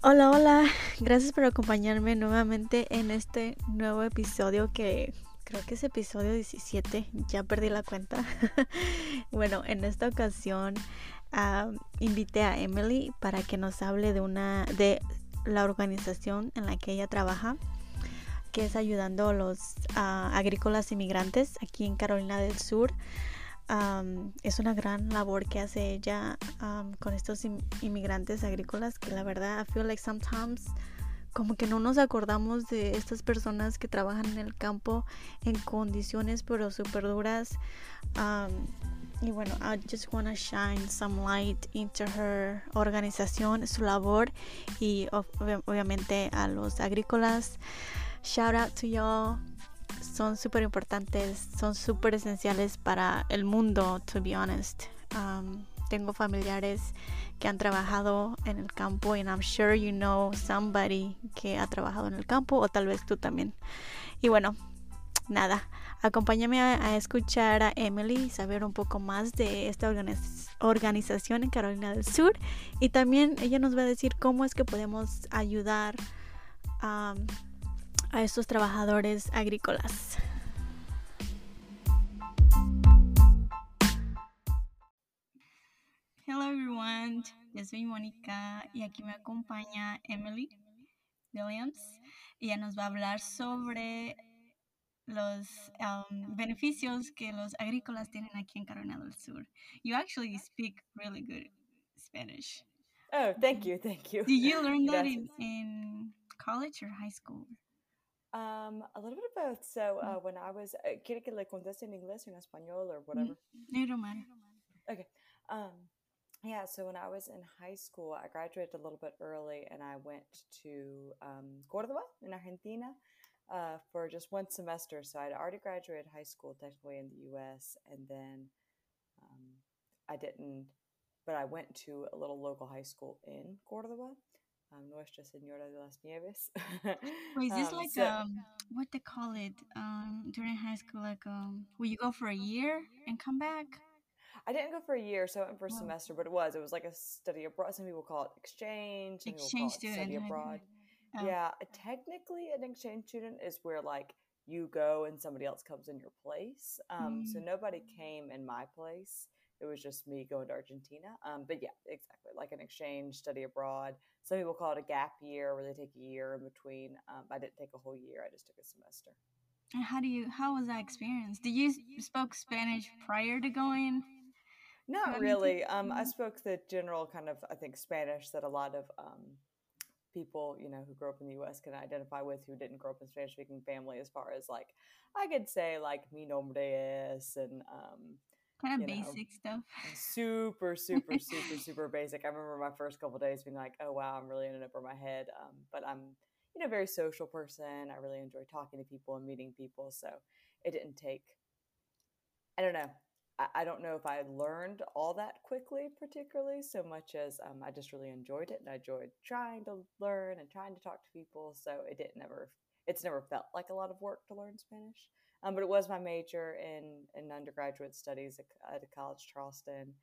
Hola, hola, gracias por acompañarme nuevamente en este nuevo episodio que creo que es episodio 17, ya perdí la cuenta. bueno, en esta ocasión invité a Emily para que nos hable de una de la organización en la que ella trabaja, que es ayudando a los agrícolas inmigrantes aquí en Carolina del Sur es una gran labor que hace ella con estos inmigrantes agrícolas que la verdad I feel like sometimes como que no nos acordamos de estas personas que trabajan en el campo en condiciones pero súper duras y bueno I just want to shine some light into her organización su labor y obviamente a los agrícolas. Shout out to y'all son súper importantes, son súper esenciales para el mundo, to be honest. Um, tengo familiares que han trabajado en el campo and I'm sure you know somebody que ha trabajado en el campo o tal vez tú también. Y bueno, nada, acompáñame a, escuchar a Emily y saber un poco más de esta organización en Carolina del Sur y también ella nos va a decir cómo es que podemos ayudar a... Um, a estos trabajadores agrícolas. Hello everyone, yo soy Mónica y aquí me acompaña Emily Williams. Ella nos va a hablar sobre los um, beneficios que los agrícolas tienen aquí en Carolina del Sur. You actually speak really good Spanish. Oh, thank you, thank you. Did you learn that in, in college or high school? Um, a little bit of both. So mm. uh, when I was, uh, ¿quiere que le conteste en inglés o en español or whatever? No, don't. Okay. Um, yeah. So when I was in high school, I graduated a little bit early, and I went to um, Córdoba in Argentina uh, for just one semester. So I'd already graduated high school technically in the U.S., and then um, I didn't, but I went to a little local high school in Córdoba um, Nuestra Senora de las Nieves. Wait, is this um, like so, um, what they call it um during high school? Like um, will you go for a year and come back? I didn't go for a year, so I went for a oh. semester, but it was it was like a study abroad. Some people call it exchange. Some exchange student. study abroad. Oh. Yeah, technically, an exchange student is where like you go and somebody else comes in your place. Um, mm. So nobody came in my place it was just me going to Argentina. Um, but yeah, exactly like an exchange study abroad. Some people call it a gap year where they take a year in between. Um, I didn't take a whole year; I just took a semester. And how do you? How was that experience? Did you spoke Spanish prior to going? Not really. Um, I spoke the general kind of I think Spanish that a lot of um, people you know who grew up in the U.S. can identify with who didn't grow up in a Spanish speaking family. As far as like I could say like mi nombre es and um, kind of basic know, stuff. Super, super, super, super basic. I remember my first couple days being like, "Oh wow, I'm really in it over my head." Um, but I'm, you know, a very social person. I really enjoy talking to people and meeting people. So it didn't take. I don't know. I, I don't know if I learned all that quickly, particularly so much as um, I just really enjoyed it and I enjoyed trying to learn and trying to talk to people. So it didn't ever. It's never felt like a lot of work to learn Spanish. Um, but it was my major in, in undergraduate studies at, at College Charleston.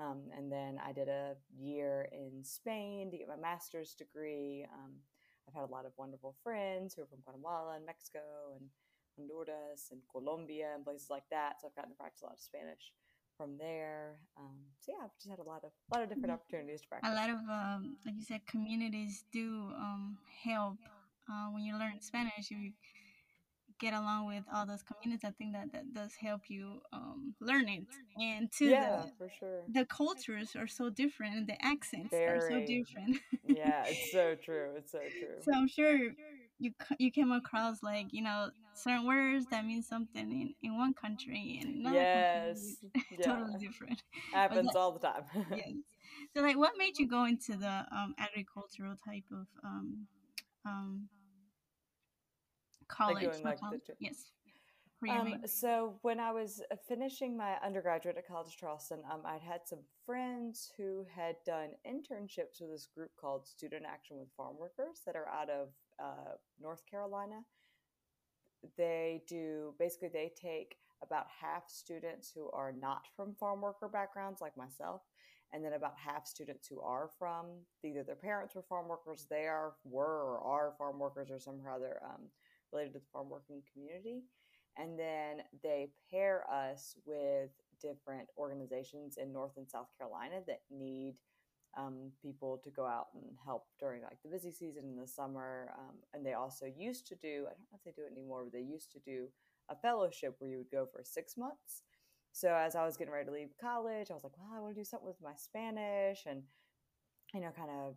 Um, and then I did a year in Spain to get my master's degree. Um, I've had a lot of wonderful friends who are from Guatemala and Mexico and Honduras and Colombia and places like that. So I've gotten to practice a lot of Spanish from there. Um, so yeah, I've just had a lot of a lot of different mm-hmm. opportunities to practice. A lot of, um, like you said, communities do um, help uh, when you learn Spanish. You get along with all those communities, I think that that does help you um, learn it. And to yeah, the, for sure. The cultures are so different, and the accents Very. are so different. yeah, it's so true. It's so true. So I'm sure you you came across like you know certain words that mean something in, in one country and another yes, country yeah. totally different. Happens that, all the time. yes. So like, what made you go into the um, agricultural type of um, um, college. Like like college? The, yes. Um, so when I was uh, finishing my undergraduate at College Charleston, um, I'd had some friends who had done internships with this group called Student Action with Farm Workers that are out of uh, North Carolina. They do basically they take about half students who are not from farm worker backgrounds like myself, and then about half students who are from either their parents were farm workers, they are were or are farm workers or somehow they're um, related to the farm working community. And then they pair us with different organizations in North and South Carolina that need um, people to go out and help during like the busy season in the summer. Um, and they also used to do, I don't know if they do it anymore, but they used to do a fellowship where you would go for six months so as I was getting ready to leave college, I was like, well, I want to do something with my Spanish and, you know, kind of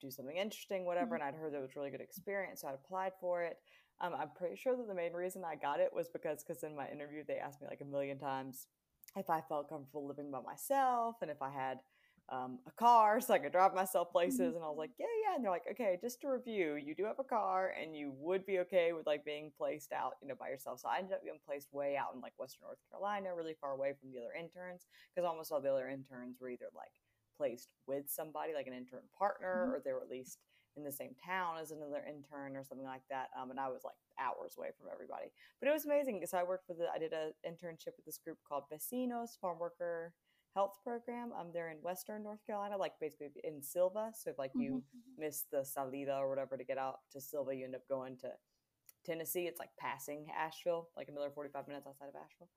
do something interesting, whatever. Mm-hmm. And I'd heard that it was really good experience. So I applied for it. Um, I'm pretty sure that the main reason I got it was because, because in my interview, they asked me like a million times if I felt comfortable living by myself and if I had um, a car so I could drive myself places. Mm-hmm. And I was like, yeah, yeah. And they're like, okay, just to review, you do have a car and you would be okay with like being placed out, you know, by yourself. So I ended up being placed way out in like Western North Carolina, really far away from the other interns because almost all the other interns were either like placed with somebody, like an intern partner, mm-hmm. or they were at least in the same town as another intern or something like that. Um, and I was like hours away from everybody. But it was amazing because I worked with, the, I did an internship with this group called Vecinos, Farm Worker health program. Um, they're in Western North Carolina, like basically in Sylva So if like you mm-hmm. miss the Salida or whatever to get out to Sylva you end up going to Tennessee. It's like passing Asheville, like another 45 minutes outside of Asheville.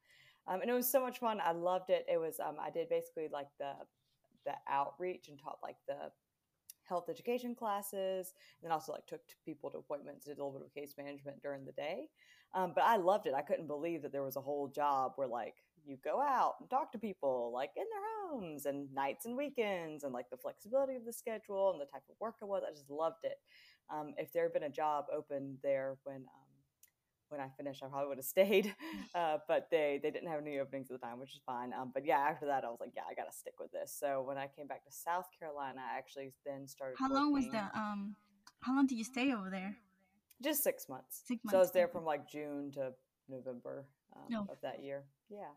Um, and it was so much fun. I loved it. It was, um, I did basically like the, the outreach and taught like the health education classes and then also like took people to appointments did a little bit of case management during the day um, but i loved it i couldn't believe that there was a whole job where like you go out and talk to people like in their homes and nights and weekends and like the flexibility of the schedule and the type of work it was. I just loved it. Um, if there had been a job open there when um, when I finished, I probably would have stayed. Uh, but they they didn't have any openings at the time, which is fine. Um, but yeah, after that, I was like, yeah, I got to stick with this. So when I came back to South Carolina, I actually then started. How long was the um? How long did you stay over there? Just six months. Six months. So I was there from like June to November um, no. of that year. Yeah.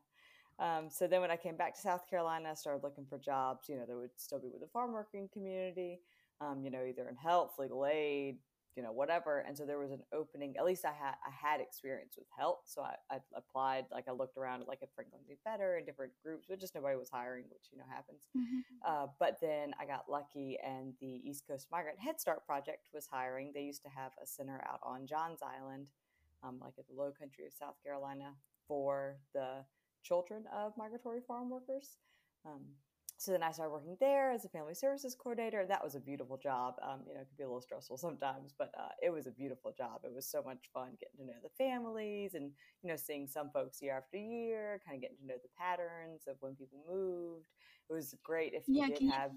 Um, so then when I came back to South Carolina, I started looking for jobs, you know, that would still be with the farm working community, um, you know, either in health, legal aid, you know, whatever. And so there was an opening, at least I had, I had experience with health. So I, I applied, like I looked around like at Franklin C. Fetter and different groups, but just nobody was hiring, which, you know, happens. Mm-hmm. Uh, but then I got lucky and the East Coast Migrant Head Start Project was hiring. They used to have a center out on Johns Island, um, like at the low country of South Carolina for the children of migratory farm workers. Um, so then I started working there as a family services coordinator. That was a beautiful job. Um, you know, it could be a little stressful sometimes, but uh, it was a beautiful job. It was so much fun getting to know the families and you know seeing some folks year after year, kind of getting to know the patterns of when people moved. It was great if you yeah, did have.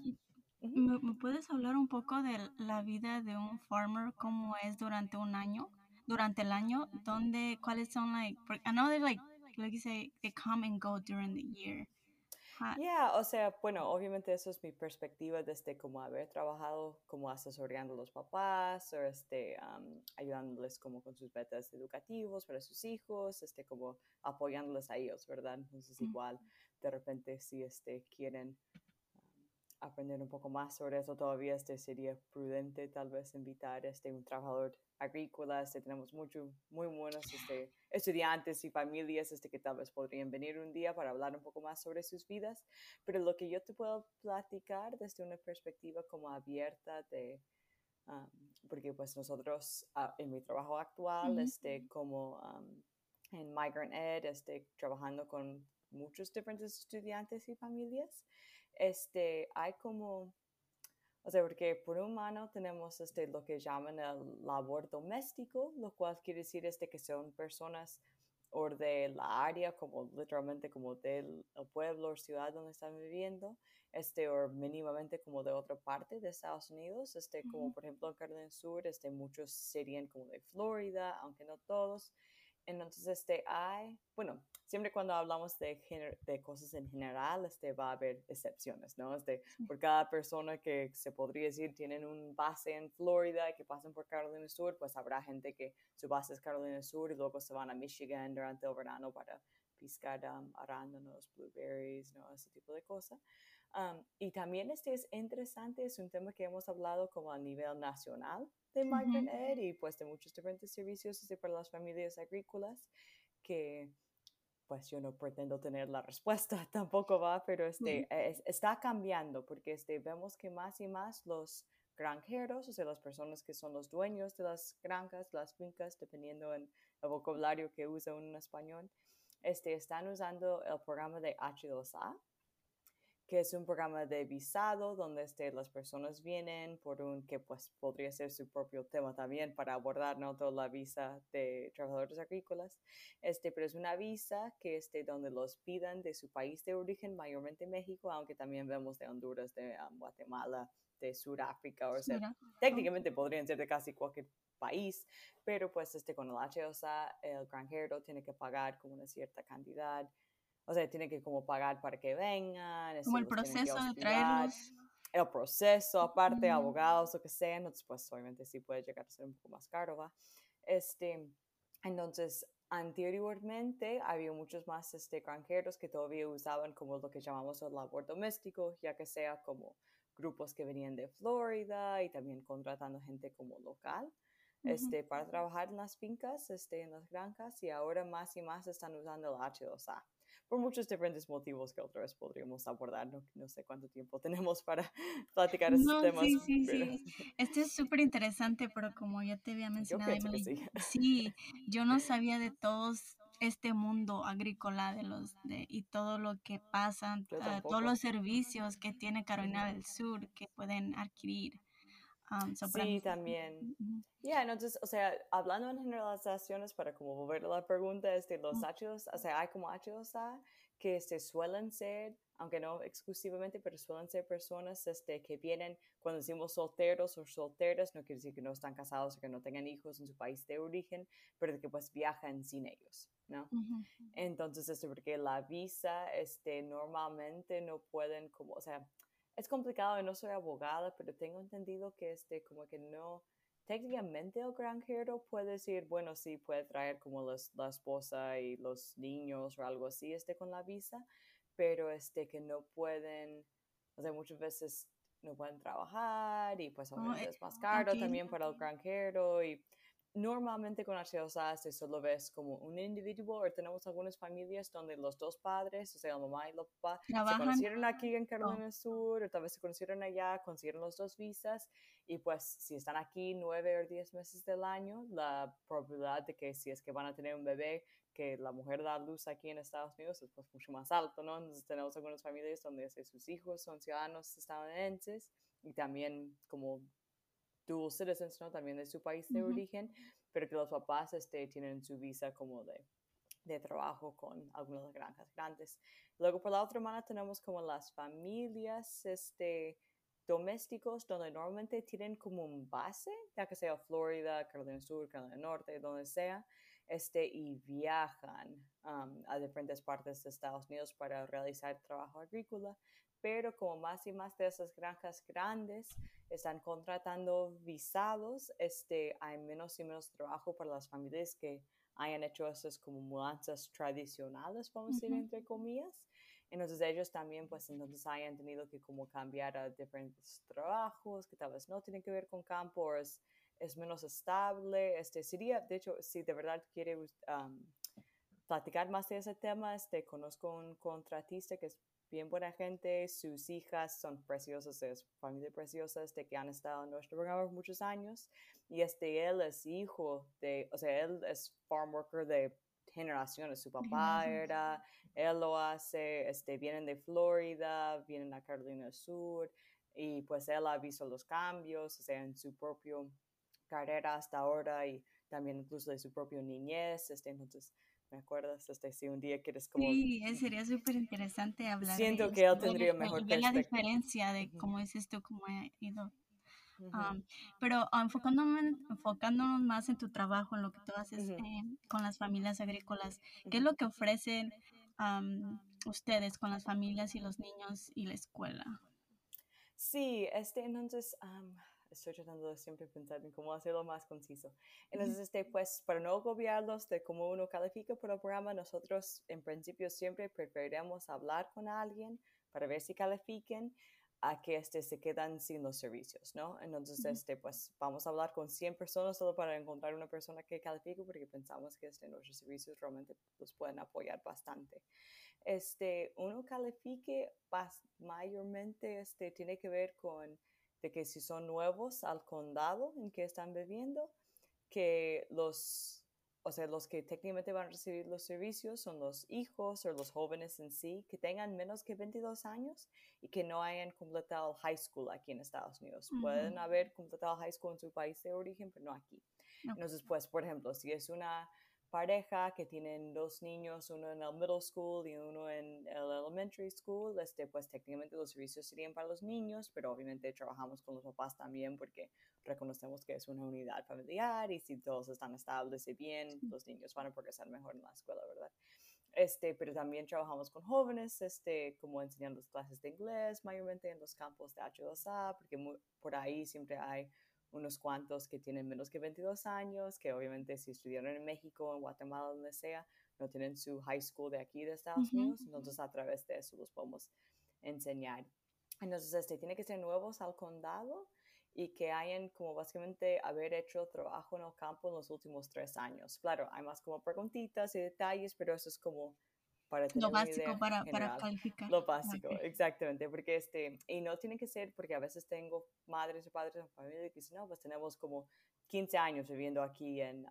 ¿Me, ¿Me puedes hablar un poco de la vida de un farmer, cómo es durante un año, durante el año, donde, cuáles son, like, I know they're like like you say, they come and go during the year. Yeah, o sea, bueno, obviamente eso es mi perspectiva desde como haber trabajado como asesorando a los papás o este, um, ayudándoles como con sus metas educativos para sus hijos, este, como apoyándoles a ellos, ¿verdad? Entonces igual, de repente si este, quieren aprender un poco más sobre eso todavía, este sería prudente tal vez invitar este, un trabajador agrícola. Este, tenemos mucho, muy buenos este, estudiantes y familias este, que tal vez podrían venir un día para hablar un poco más sobre sus vidas. Pero lo que yo te puedo platicar desde una perspectiva como abierta de... Um, porque pues nosotros uh, en mi trabajo actual, este, como um, en Migrant Ed, este, trabajando con muchos diferentes estudiantes y familias, este, hay como, o sea, porque por un mano tenemos este, lo que llaman el labor doméstico, lo cual quiere decir este, que son personas o de la área, como literalmente como del pueblo o ciudad donde están viviendo, este, o mínimamente como de otra parte de Estados Unidos, este, como por ejemplo en Carolina Sur, este, muchos serían como de Florida, aunque no todos, entonces, este, hay, bueno, siempre cuando hablamos de, de cosas en general, este, va a haber excepciones, ¿no? Este, por cada persona que se podría decir tienen un base en Florida y que pasan por Carolina Sur, pues habrá gente que su base es Carolina Sur y luego se van a Michigan durante el verano para piscar um, arándanos, blueberries, ¿no? Ese tipo de cosas. Um, y también este es interesante, es un tema que hemos hablado como a nivel nacional, de Migrant Ed y pues de muchos diferentes servicios para las familias agrícolas que pues yo no pretendo tener la respuesta, tampoco va, pero este, está cambiando porque este, vemos que más y más los granjeros, o sea, las personas que son los dueños de las granjas, las fincas, dependiendo en el vocabulario que usa un español, este, están usando el programa de H2A, que es un programa de visado donde este, las personas vienen por un que pues podría ser su propio tema también para abordar no toda la visa de trabajadores agrícolas este pero es una visa que este donde los pidan de su país de origen mayormente México aunque también vemos de Honduras de um, Guatemala de Sudáfrica o sea técnicamente podrían ser de casi cualquier país pero pues este con el HOSA el granjero tiene que pagar como una cierta cantidad o sea, tiene que como pagar para que vengan. Como el proceso de traerlos. El proceso, aparte, abogados, lo que sea, entonces pues obviamente sí puede llegar a ser un poco más caro, ¿va? Este, entonces, anteriormente había muchos más este, granjeros que todavía usaban como lo que llamamos el labor doméstico, ya que sea como grupos que venían de Florida y también contratando gente como local. Este, para trabajar en las fincas, este, en las granjas, y ahora más y más están usando el H2A por muchos diferentes motivos que otra vez podríamos abordar. No, sé cuánto tiempo tenemos para platicar estos temas. Sí, sí, sí. Este es súper interesante, pero como ya te había mencionado, sí. yo no sabía de todos este mundo agrícola de los de, y todo lo que pasa, ah, todos los servicios que tiene Carolina del Sur que pueden adquirir. Um, sí, también. Ya, entonces, o sea, hablando en generalizaciones, para como volver a la pregunta, este, los ácidos, o sea, hay como ácidos que se suelen ser, aunque no exclusivamente, pero suelen ser personas este, que vienen, cuando decimos solteros o solteras, no quiere decir que no están casados o que no tengan hijos en su país de origen, pero que pues viajan sin ellos, ¿no? Entonces, este, porque la visa, este, normalmente no pueden como, o sea, es complicado, no soy abogada, pero tengo entendido que este, como que no, técnicamente el granjero puede decir, bueno, sí, puede traer como la esposa y los niños o algo así, este, con la visa, pero este, que no pueden, o sea, muchas veces no pueden trabajar y pues obviamente es más caro también para el granjero y normalmente con HOSA se solo ves como un individuo o tenemos algunas familias donde los dos padres, o sea, la mamá y el papá, se conocieron aquí en Carolina del Sur o tal vez se conocieron allá, consiguieron los dos visas y pues si están aquí nueve o diez meses del año, la probabilidad de que si es que van a tener un bebé que la mujer da luz aquí en Estados Unidos es pues mucho más alto, ¿no? Entonces tenemos algunas familias donde sus hijos son ciudadanos estadounidenses y también como dual citizens, ¿no? También de su país de origen, pero que los papás este, tienen su visa como de, de trabajo con algunas granjas grandes. Luego, por la otra mano, tenemos como las familias este, domésticos, donde normalmente tienen como un base, ya que sea Florida, Carolina Sur, Carolina Norte, donde sea, este, y viajan um, a diferentes partes de Estados Unidos para realizar trabajo agrícola pero como más y más de esas granjas grandes están contratando visados, este, hay menos y menos trabajo para las familias que hayan hecho esas como mudanzas tradicionales, vamos a decir, entre comillas. Entonces ellos también, pues entonces hayan tenido que como cambiar a diferentes trabajos que tal vez no tienen que ver con campo es, es menos estable. Este sería, de hecho, si de verdad quiere um, platicar más de ese tema, este, conozco un contratista que es bien buena gente, sus hijas son preciosas, es familia preciosa, este, que han estado en nuestro programa por muchos años, y este, él es hijo de, o sea, él es farm worker de generaciones, su papá era, él lo hace, este, vienen de Florida, vienen a Carolina del Sur, y pues él ha visto los cambios, o sea, en su propio carrera hasta ahora, y también incluso de su propio niñez, este, entonces, ¿Me acuerdas? Este, si un día quieres como... Sí, eh, sería súper interesante hablar. Siento que él tendría mejor la diferencia de cómo dices tú, cómo ha ido. pero enfocándonos, enfocándonos más en tu trabajo, en lo que tú haces eh, con las familias agrícolas, ¿qué es lo que ofrecen ustedes con las familias y los niños y la escuela? Sí, este, entonces, estoy tratando de siempre pensar en cómo hacerlo más conciso. Entonces, este, pues, para no agobiarlos de cómo uno califica por el programa, nosotros en principio siempre preferiremos hablar con alguien para ver si califiquen. a que este, se quedan sin los servicios, ¿no? Entonces, este, pues vamos a hablar con 100 personas solo para encontrar una persona que califique porque pensamos que este, nuestros servicios realmente los pueden apoyar bastante. Este, uno califique mayormente este, tiene que ver con de que si son nuevos al condado en que están viviendo, que los o sea, los que técnicamente van a recibir los servicios son los hijos o los jóvenes en sí que tengan menos que 22 años y que no hayan completado high school aquí en Estados Unidos. Pueden haber completado high school en su país de origen, pero no aquí. Entonces, pues, por ejemplo, si es una pareja que tienen dos niños, uno en el middle school y uno en el elementary school, este, pues técnicamente los servicios serían para los niños, pero obviamente trabajamos con los papás también porque reconocemos que es una unidad familiar y si todos están estables y bien, los niños van a progresar mejor en la escuela, ¿verdad? Este, pero también trabajamos con jóvenes, este, como enseñando clases de inglés, mayormente en los campos de H2A, porque por ahí siempre hay unos cuantos que tienen menos que 22 años, que obviamente si estudiaron en México, en Guatemala, donde sea, no tienen su high school de aquí de Estados Unidos, entonces a través de eso los podemos enseñar. Entonces, este, tiene que ser nuevos al condado y que hayan como básicamente haber hecho trabajo en el campo en los últimos tres años. Claro, hay más como preguntitas y detalles, pero eso es como para tener lo básico para, para, calificar. Lo básico, exactamente, porque este, y no tiene que ser, porque a veces tengo madres o padres en familia que dicen, no, pues tenemos como 15 años viviendo aquí en,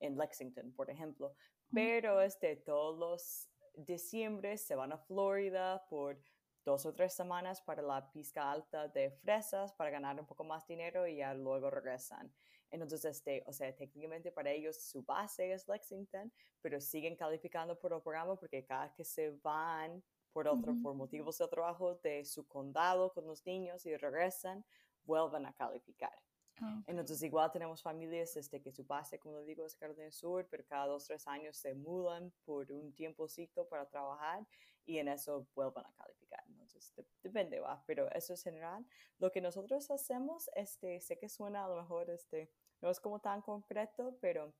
en Lexington, por ejemplo, pero este, todos los diciembre se van a Florida por dos o tres semanas para la pizca alta de fresas para ganar un poco más dinero y ya luego regresan. Entonces, este, o sea, técnicamente para ellos su base es Lexington, pero siguen calificando por el programa porque cada que se van por, otro, por motivos de trabajo de su condado con los niños y regresan, vuelven a calificar. Ah, Entonces, igual tenemos familias este, que su base, como digo, es Carolina Sur, pero cada dos, tres años se mudan por un tiempocito para trabajar y en eso vuelvan a calificar. Entonces, depende, va, pero eso es general. Lo que nosotros hacemos, este, sé que suena a lo mejor, este, no es como tan concreto, pero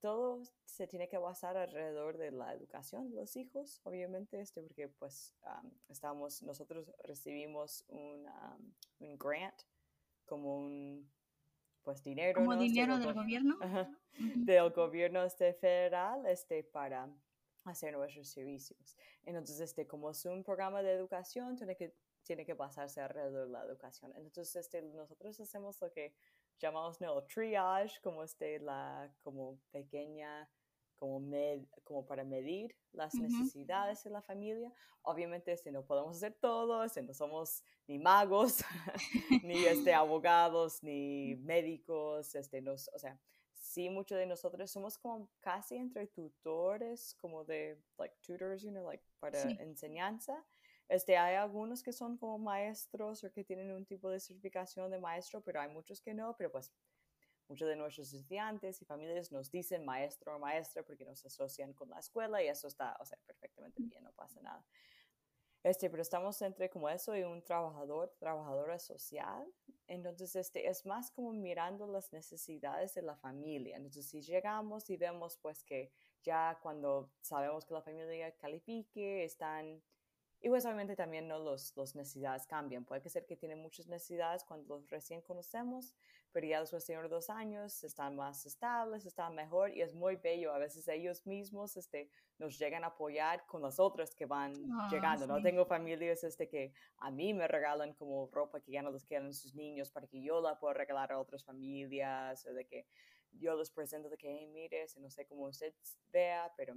todo se tiene que basar alrededor de la educación de los hijos, obviamente, este, porque pues estamos, nosotros recibimos un, un grant como un pues dinero. Como este, dinero del gobierno. Del gobierno este federal este, para hacer nuestros servicios. Entonces, este, como es un programa de educación, tiene que, tiene que basarse alrededor de la educación. Entonces, este, nosotros hacemos lo que llamamos ¿no? triage, como, este, la, como pequeña como, como para medir las necesidades de la familia. Obviamente, este, no podemos hacer todo, este, no somos ni magos, ni este, abogados, ni médicos, este, nos, o sea, sí, muchos de nosotros somos como casi entre tutores, como de, like, tutors, you know, like, para enseñanza. Este, hay algunos que son como maestros o que tienen un tipo de certificación de maestro, pero hay muchos que no, pero pues muchos de nuestros estudiantes y familias nos dicen maestro o maestra porque nos asocian con la escuela y eso está, o sea, perfectamente bien, no pasa nada. Este, pero estamos entre como eso y un trabajador, trabajadora social. Entonces, este, es más como mirando las necesidades de la familia. Entonces, si llegamos y vemos pues que ya cuando sabemos que la familia califique, están y pues obviamente también ¿no? los, los necesidades cambian. Puede ser que tienen muchas necesidades cuando los recién conocemos, pero ya después de dos años están más estables, están mejor y es muy bello. A veces ellos mismos este, nos llegan a apoyar con las otras que van ah, llegando. ¿no? Tengo familias este, que a mí me regalan como ropa que ya no les quedan sus niños para que yo la pueda regalar a otras familias o de que yo les presento de que, hey, mire, no sé cómo usted vea, pero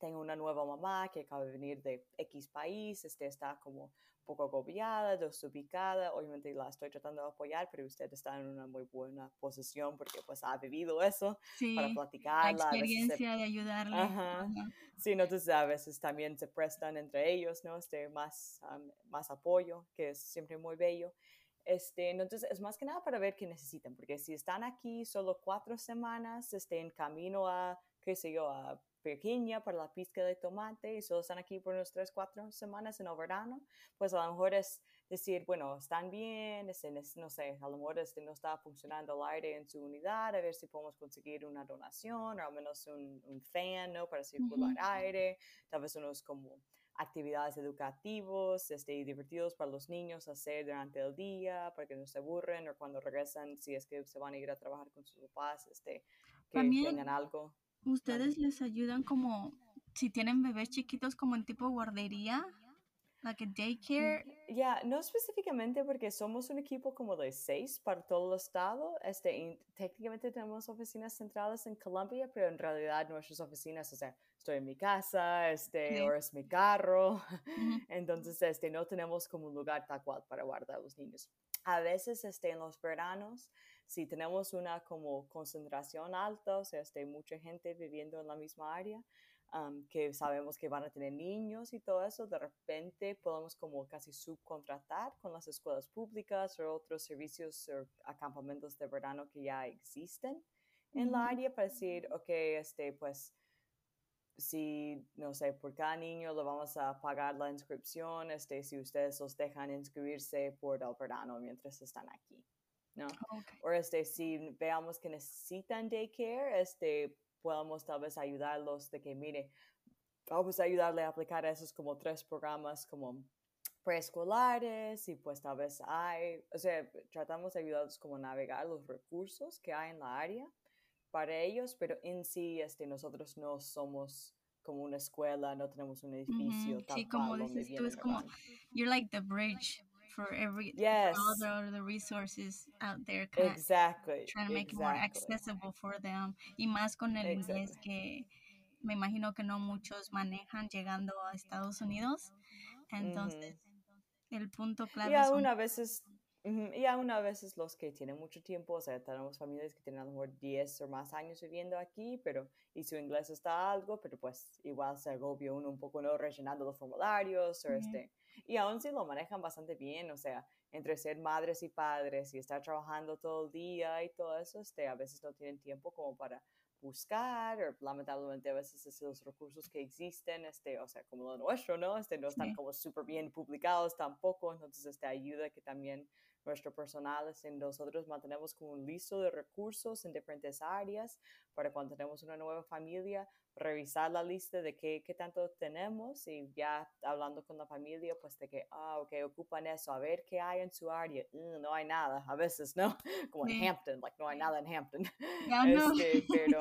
tengo una nueva mamá que acaba de venir de X país, este, está como un poco agobiada, desubicada, obviamente la estoy tratando de apoyar, pero usted está en una muy buena posición porque pues ha vivido eso para platicar. La experiencia de ayudarle. Ajá. Sí, entonces a veces también se prestan entre ellos, ¿no? Este, más, más apoyo, que es siempre muy bello. Este, entonces, es más que nada para ver qué necesitan, porque si están aquí solo cuatro semanas, este, en camino a, qué sé yo, a pequeña para la pizca de tomate y solo están aquí por unos 3, 4 semanas en el verano, pues a lo mejor es decir, bueno, están bien, este, no sé, a lo mejor este, no está funcionando el aire en su unidad, a ver si podemos conseguir una donación o al menos un, fan, ¿no? Para circular aire, tal vez unos como actividades educativos este, y divertidos para los niños hacer durante el día, para que no se aburren o cuando regresan, si es que se van a ir a trabajar con sus papás, este, que También tengan algo. Ustedes les ayudan como si tienen bebés chiquitos como en tipo guardería, like a daycare. Ya, no específicamente porque somos un equipo como de seis para todo el estado. Este, y técnicamente tenemos oficinas centrales en Colombia, pero en realidad nuestras oficinas, o sea, estoy en mi casa, este, Sí. o es mi carro. Entonces, este, no tenemos como un lugar tal cual para guardar a los niños. A veces, este, en los veranos, si tenemos una como concentración alta, o sea, este, mucha gente viviendo en la misma área, um, que sabemos que van a tener niños y todo eso, de repente podemos como casi subcontratar con las escuelas públicas o otros servicios o acampamentos de verano que ya existen en la Ujú. área para decir, ok, este, pues si, no sé, por cada niño le vamos a pagar la inscripción, este, si ustedes los dejan inscribirse por el verano mientras están aquí, ¿no? Okay. O este, si veamos que necesitan daycare, este, podemos tal vez ayudarlos de que, mire, vamos a ayudarle a aplicar esos como tres programas como preescolares y pues tal vez hay, o sea, tratamos de ayudarlos como a navegar los recursos que hay en la área para ellos, pero en sí, este, nosotros no somos como una escuela, no tenemos un edificio Ujú. tal Sí, como dices tú, es como you're like the bridge for every for Yes, all the, the resources out there, exactly, trying to make it more exactly, accessible for them. Y más con el inglés exactly. que me imagino que no muchos manejan llegando a Estados Unidos. Entonces, Ujú. el punto Y clave son aún a veces, y aún a veces los que tienen mucho tiempo, o sea, tenemos familias que tienen a lo mejor 10 o más años viviendo aquí, pero, y su inglés está algo, pero pues igual se agobia uno un poco, ¿no? Rellenando los formularios, o Ujú. este, y aún si lo manejan bastante bien, o sea, entre ser madres y padres y estar trabajando todo el día y todo eso, este, a veces no tienen tiempo como para buscar, o lamentablemente a veces es los recursos que existen, este, o sea, como lo nuestro, ¿no? Este, no están Sí. como súper bien publicados tampoco, entonces este ayuda que también nuestro personal, este, nosotros mantenemos como un listo de recursos en diferentes áreas para cuando tenemos una nueva familia, revisar la lista de qué, qué tanto tenemos y ya hablando con la familia, pues de que, ah, ok, ocupan eso, a ver qué hay en su área, "Mm, no hay nada, a veces, ¿no? Como en Sí. Hampton, like, no hay nada en Hampton. Ya no. Este, pero,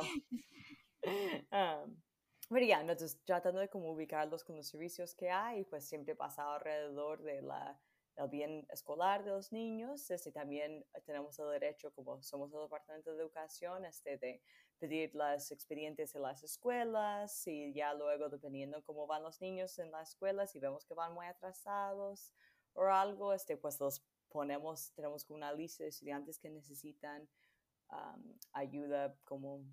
um, pero ya, entonces tratando de como ubicarlos con los servicios que hay, pues siempre pasa alrededor de la, del bien escolar de los niños, este, también tenemos el derecho, como somos el Departamento de Educación, este, de pedir las expedientes en las escuelas y ya luego, dependiendo cómo van los niños en las escuelas, si vemos que van muy atrasados o algo, este, pues los ponemos, tenemos una lista de estudiantes que necesitan um, ayuda como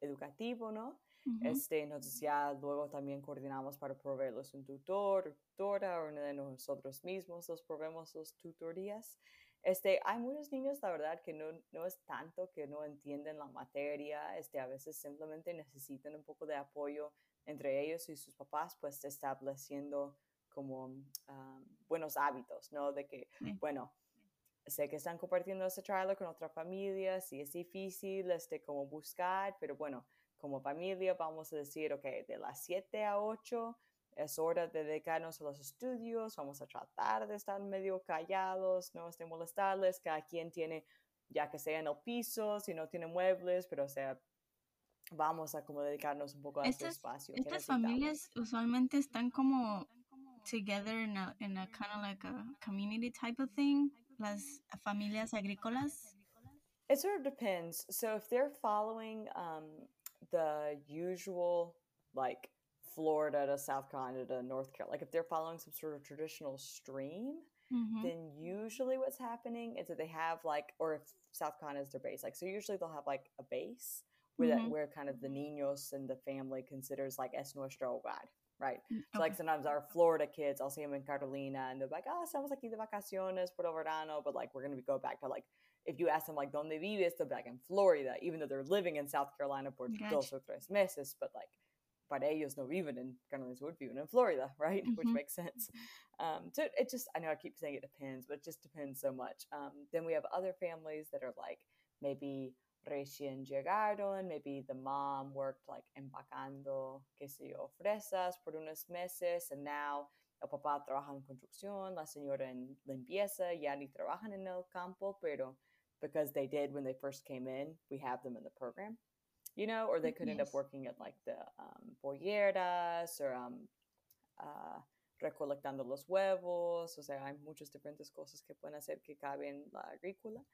educativo, ¿no? Este, entonces ya luego también coordinamos para proveerlos un tutor, tutora, o uno de nosotros mismos los proveemos las tutorías. Este, hay muchos niños, la verdad, que no, no es tanto que no entienden la materia, este, a veces simplemente necesitan un poco de apoyo entre ellos y sus papás, pues estableciendo como um, buenos hábitos, ¿no? De que, Sí. bueno, sé que están compartiendo ese trailer con otra familia, sí es difícil, este, como buscar, pero bueno, como familia vamos a decir, ok, de las 7 a 8 es hora de dedicarnos a los estudios, vamos a tratar de estar medio callados, no este molestarles, cada quien tiene, ya que sea en el piso, si no tiene muebles, pero o sea, vamos a como dedicarnos un poco a este espacio estas familias usualmente están como together in a, in a kind of like a community type of thing, las familias agrícolas. It sort of depends. So if they're following um, the usual, like Florida to South Carolina to North Carolina, like if they're following some sort of traditional stream, Ujú. then usually what's happening is that they have like, or if South Carolina is their base, like so usually they'll have like a base where that where kind of the niños and the family considers like es nuestro hogar, right? Mm, So like sometimes our Florida kids, I'll see them in Carolina, and they're like, "Oh, estamos aquí de vacaciones por el verano," but like we're gonna go back to like if you ask them like "Donde vives?" they'll be like in Florida, even though they're living in South Carolina por dos Gotcha. o tres meses, but like para ellos no viven in Carolina Sur, viven in Florida, right? Which makes sense. Um, so it just I know I keep saying it depends, but it just depends so much. Um, then we have other families that are like maybe recién llegaron. Maybe the mom worked like empacando, qué sé yo, fresas por unos meses, and now el papá trabaja en construcción, la señora en limpieza, ya ni trabajan en el campo, pero because they did when they first came in, we have them in the program, you know, or they could end up working at like the um, or um, uh, recolectando los huevos, o sea, hay muchas diferentes cosas que pueden hacer que caben en la agrícola.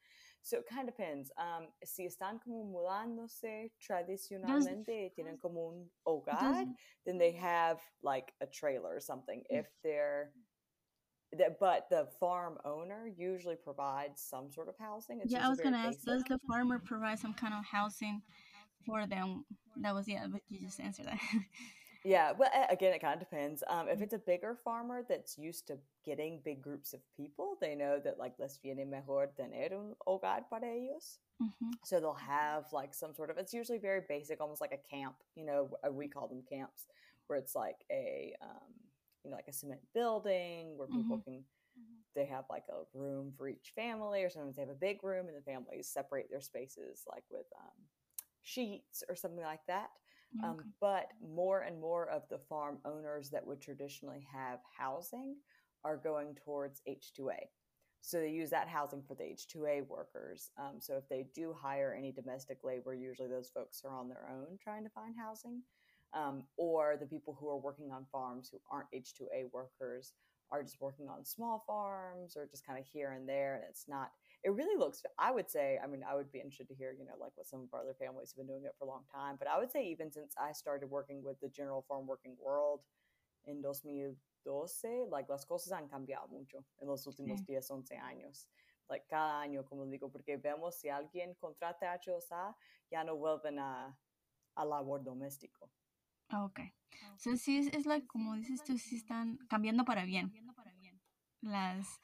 So it kind of depends. Um, si están como mudándose tradicionalmente, y tienen como un hogar, then they have like a trailer or something. If they're but the farm owner usually provides some sort of housing. It's yeah, I was gonna ask, does the farmer provide some kind of housing for them? That was yeah, but you just answered that. Yeah, well, again, it kind of depends. Um, if it's a bigger farmer that's used to getting big groups of people, they know that like les viene mejor tener un hogar para ellos. Mhm. So they'll have like some sort of. It's usually very basic, almost like a camp. You know, we call them camps, where it's like a um, you know like a cement building where people can. They have like a room for each family, or sometimes they have a big room, and the families separate their spaces like with um, sheets or something like that. Um, But more and more of the farm owners that would traditionally have housing are going towards H2A. So they use that housing for the H2A workers. Um, so if they do hire any domestic labor, usually those folks are on their own trying to find housing. Um, or the people who are working on farms who aren't H2A workers are just working on small farms or just kind of here and there. And it's not, it really looks, I would say, I mean, I would be interested to hear, you know, like what some of our other families have been doing it for a long time. But I would say, even since I started working with the General Farm Working World in 2012, like las cosas han cambiado mucho en los últimos Sí. 10, 11 años. Like cada año, como digo, porque vemos si alguien contrata a H2A, ya no vuelven a, a labor doméstico. Okay. So sí es, es like como dices tú, sí están cambiando para bien. Las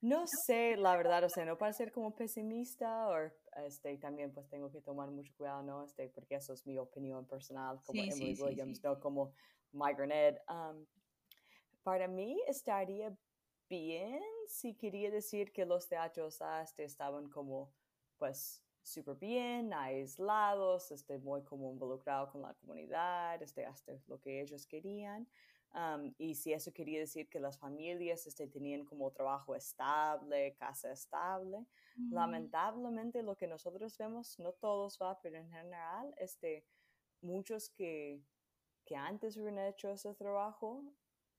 No sé, la verdad, o sea, no para ser como pesimista o este, también pues tengo que tomar mucho cuidado, ¿no? Este, porque eso es mi opinión personal, como Sí, Emily sí, Williams, sí. no como Migrant Ed. Um, para mí estaría bien si quería decir que los teatros este, estaban como, pues, súper bien, aislados, este, muy como involucrados con la comunidad, este, hasta lo que ellos querían. Um, y si eso quería decir que las familias este, tenían como trabajo estable, casa estable, Mm, lamentablemente lo que nosotros vemos, no todos va, pero en general, este, muchos que, que antes hubieran hecho ese trabajo,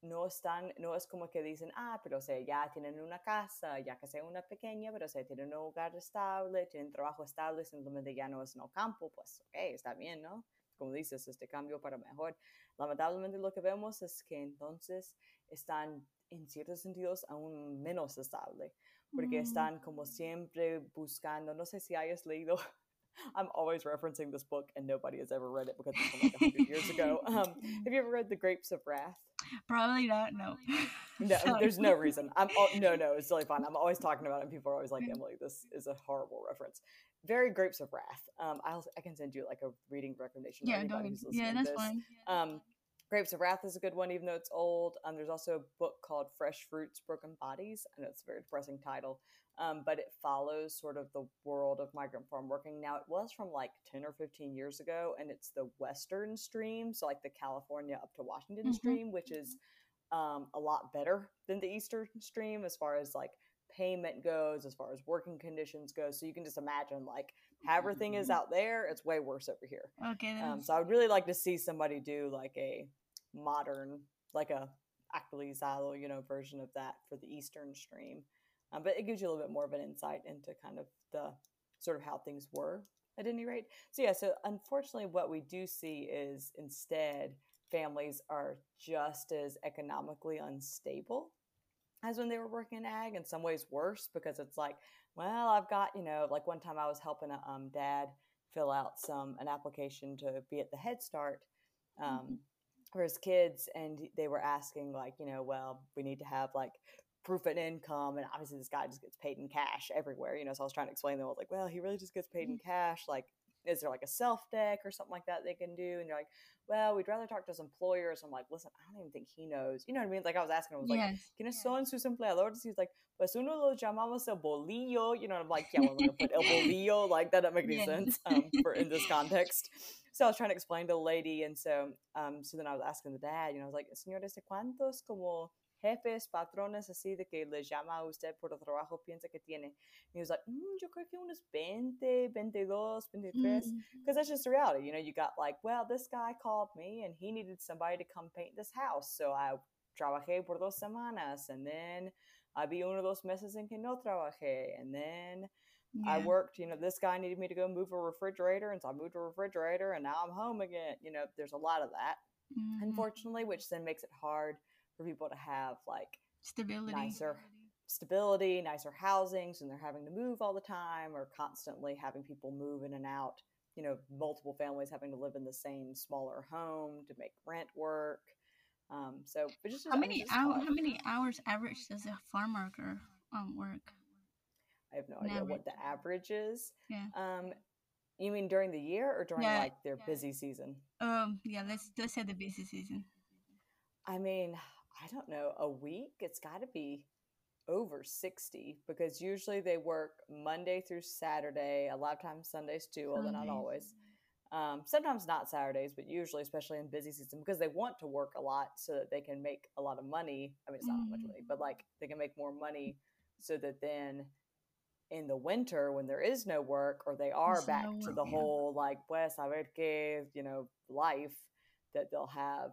no están, no es como que dicen, ah, pero o sea, ya tienen una casa, ya que sea una pequeña, pero o sea, tienen un hogar estable, tienen trabajo estable, simplemente ya no es en el campo, pues, ok, está bien, ¿no? Como dices, este cambio para mejor. Lamentablemente lo que vemos es que entonces están en ciertos sentidos aún menos estable, porque Mm. están como siempre buscando, no sé si hayas leído, I'm always referencing this book and nobody has ever read it because it's from like 100 years ago. Um, have you ever read The Grapes of Wrath? Probably not, no. No, Sorry. there's no reason. I'm al- no, no, it's totally fine. I'm always talking about it, and people are always like, Emily, this is a horrible reference. Very Grapes of Wrath. Um, I'll I can send you like a reading recommendation. Yeah, go anybody ahead. Yeah, that's this. fine. Um, Grapes of Wrath is a good one, even though it's old. Um, there's also a book called Fresh Fruits, Broken Bodies. I know it's a very depressing title, um, but it follows sort of the world of migrant farm working. Now, it was from like 10 or 15 years ago, and it's the Western stream, so like the California up to Washington Mhm. stream, which is um, a lot better than the Eastern stream as far as like payment goes, as far as working conditions go. So you can just imagine like how everything is out there, it's way worse over here. Okay, Um, so I would really like to see somebody do like a modern, like a actualizado, you know, version of that for the Eastern stream. Um, but it gives you a little bit more of an insight into kind of the sort of how things were at any rate. So yeah, so unfortunately, what we do see is instead families are just as economically unstable as when they were working in ag. In some ways, worse because it's like, well, I've got you know, like one time I was helping a um, dad fill out some an application to be at the Head Start um, for his kids, and they were asking like, you know, well, we need to have like proof of income, and obviously this guy just gets paid in cash everywhere, you know. So I was trying to explain to them, I was like, well, he really just gets paid in cash, like. Is there like a self deck or something like that they can do? And you're like, well, we'd rather talk to his employers. I'm like, listen, I don't even think he knows. You know what I mean? Like I was asking him, I was like, Yes. ¿quiénes son sus empleadores? He's like, pues uno lo llamamos el bolillo. You know, I'm like, yeah, we're going to put el bolillo. Like that doesn't make any Yes. sense um, for in this context. So I was trying to explain to the lady. And so, um, so then I was asking the dad, you know, I was like, señores, ¿de cuántos como jefes, patrones así de que le llama a usted por el trabajo piensa que tiene? And he was like, mm, yo creo que unos 20, 22, 23. Mm. because that's just the reality. You know, you got like, well, this guy called me and he needed somebody to come paint this house. So I trabajé por dos semanas and then I había uno dos meses en que no trabajé. And then I worked, you know, this guy needed me to go move a refrigerator. And so I moved a refrigerator and now I'm home again. You know, there's a lot of that, Mhm. unfortunately, which then makes it hard for people to have like Stability. nicer stability, nicer housings, and they're having to move all the time or constantly having people move in and out. You know, multiple families having to live in the same smaller home to make rent work. Um, so, but just How I mean, many hours? How many hours average does a farm worker um work? I have no an idea what the average is. Yeah. Um, you mean during the year or during Yeah. like their busy season? Um. Yeah. Let's let's say the busy season. I mean, I don't know, a week? It's got to be over 60 because usually they work Monday through Saturday, a lot of times Sundays too, although not always. Um, sometimes not Saturdays, but usually, especially in busy season, because they want to work a lot so that they can make a lot of money. I mean, it's not much Mhm. money, but like they can make more money so that then in the winter when there is no work or they are There's back no to the whole like pues a ver que you know life that they'll have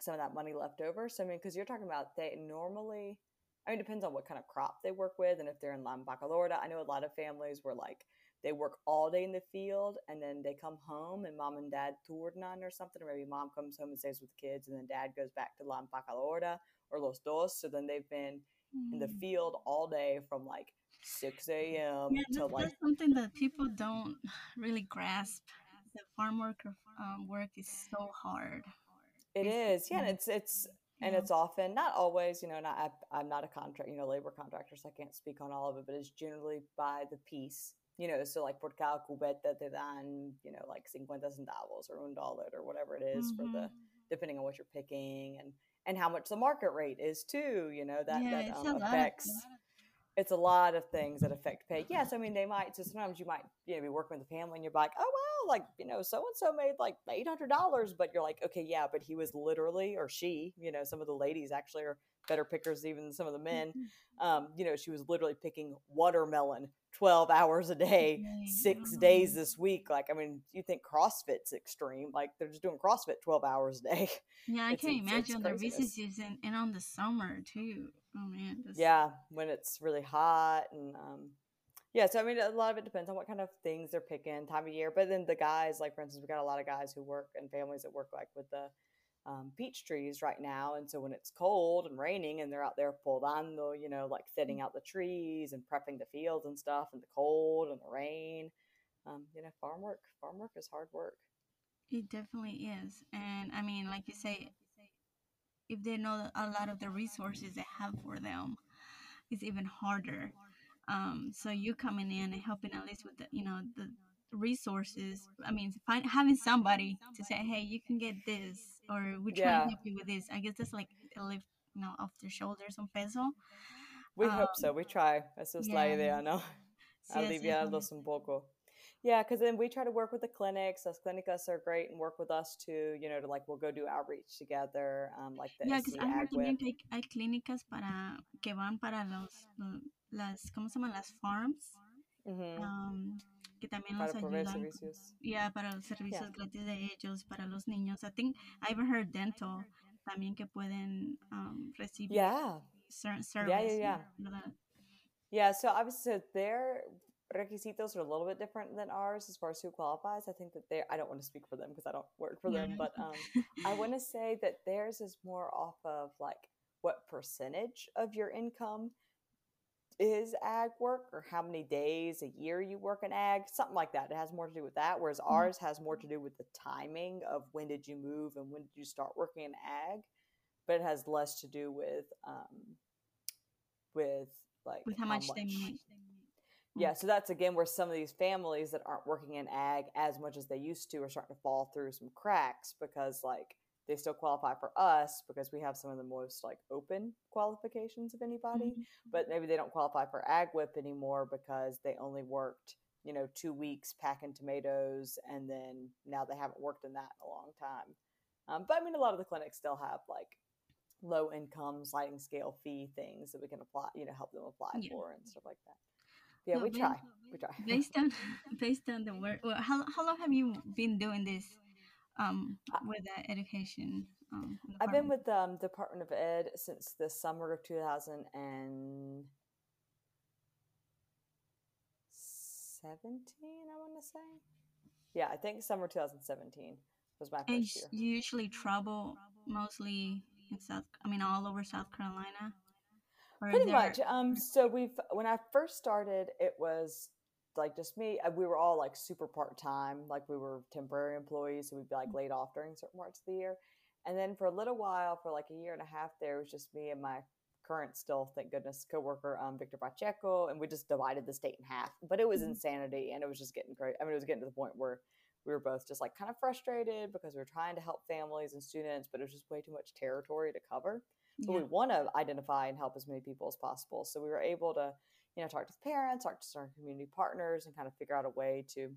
some of that money left over. So i mean because you're talking about they normally i mean it depends on what kind of crop they work with and if they're in la Empacadora, i know a lot of families where like they work all day in the field and then they come home and mom and dad turnan or something or maybe mom comes home and stays with the kids and then dad goes back to la Empacadora or los dos. So then they've been in the Mm. field all day from like 6 a.m. Yeah, to that's, like that's something that people don't really grasp. The farm worker um, work is so hard. it it's- is yeah and it's it's and Yeah. it's often not always you know not I, i'm not a contract you know labor contractor so i can't speak on all of it but it's generally by the piece you know so like por cada cubeta te dan you know like 50 centavos or un dollar or whatever it is for the Mhm. depending on what you're picking and and how much the market rate is too you know that yeah, that um, a lot. It's a lot of things that affect pay. Yes, I mean they might. So sometimes you might, you know, be working with a family and you're like, oh well, like you know, so and so made like eight hundred dollars, but you're like, okay, yeah, but he was literally, or she, you know, some of the ladies actually are better pickers even than some of the men. Um, you know, she was literally picking watermelon twelve hours a day, six days this week. Like, I mean, you think CrossFit's extreme? Like they're just doing CrossFit twelve hours a day. yeah, I it's- can't it's imagine the busy craziness. season and on the summer too. Oh man. that's- yeah when it's really hot and um yeah so i mean a lot of it depends on what kind of things they're picking time of year but then the guys like for instance we got a lot of guys who work and families that work like with the um, peach trees right now and so when it's cold and raining and they're out there podando you know like setting out the trees and prepping the fields and stuff and the cold and the rain um, you know farm work farm work is hard work It definitely is. And I mean, like you say, if they know a lot of the resources they have for them, it's even harder. Um, so you coming in and helping at least with the, you know, the resources. I mean, find, having somebody to say, hey, you can get this, or we try Yeah. to help you with this. I guess that's like a lift, you know, off their shoulders un peso. we Um, hope so we try eso es la yeah. idea no Sí, aliviarlos un poco. Yeah, because then we try to work with the clinics. Those clinicas are great and work with us too. You know, to like we'll go do outreach together, um, like the Yeah, because I heard también que hay, clínicas para que van para los las ¿cómo se llaman? las farms Mhm, um, que también Para los ayudan servicios. ya para los servicios gratis de ellos para los niños I think I even heard dental también que pueden um, recibir Yeah, cer- service yeah, yeah, yeah. ¿verdad? yeah. So obviously, so their requisitos are a little bit different than ours as far as who qualifies. I think that they. I don't want to speak for them because I don't work for them, but um, I want to say that theirs is more off of like what percentage of your income is ag work or how many days a year you work in ag, something like that. It has more to do with that. Whereas ours has more to do with the timing of when did you move and when did you start working in ag, but it has less to do with um, with like with how much, they make yeah, so that's again where some of these families that aren't working in ag as much as they used to are starting to fall through some cracks because like they still qualify for us because we have some of the most like open qualifications of anybody, mm-hmm. but maybe they don't qualify for ag whip anymore because they only worked you know two weeks packing tomatoes and then now they haven't worked in that in a long time. Um, but I mean, a lot of the clinics still have like low income sliding scale fee things that we can apply, you know, help them apply yeah. for and stuff like that yeah, we try. We try. Based on based on the work, well, how how long have you been doing this um, uh, with the education? Um, I've been with the um, Department of Ed since the summer of two thousand and seventeen. I want to say, yeah, I think summer two thousand seventeen was my first year. You usually travel mostly in South. I mean, all over South Carolina. Pretty there... much. Um, so we've when I first started, it was like just me. Uh, we were all like super part time, like we were temporary employees, so we'd be like mm. laid off during certain parts of the year. And then for a little while, for like a year and a half, there was just me and my current, still thank goodness, coworker um, Victor Pacheco, and we just divided the state in half. But it was mm-hmm. insanity, and it was just getting great. I mean, it was getting to the point where we were both just like kind of frustrated because we were trying to help families and students, but it was just way too much territory to cover. But yeah. we want to identify and help as many people as possible. So we were able to, you know, talk to parents, talk to certain community partners, and kind of figure out a way to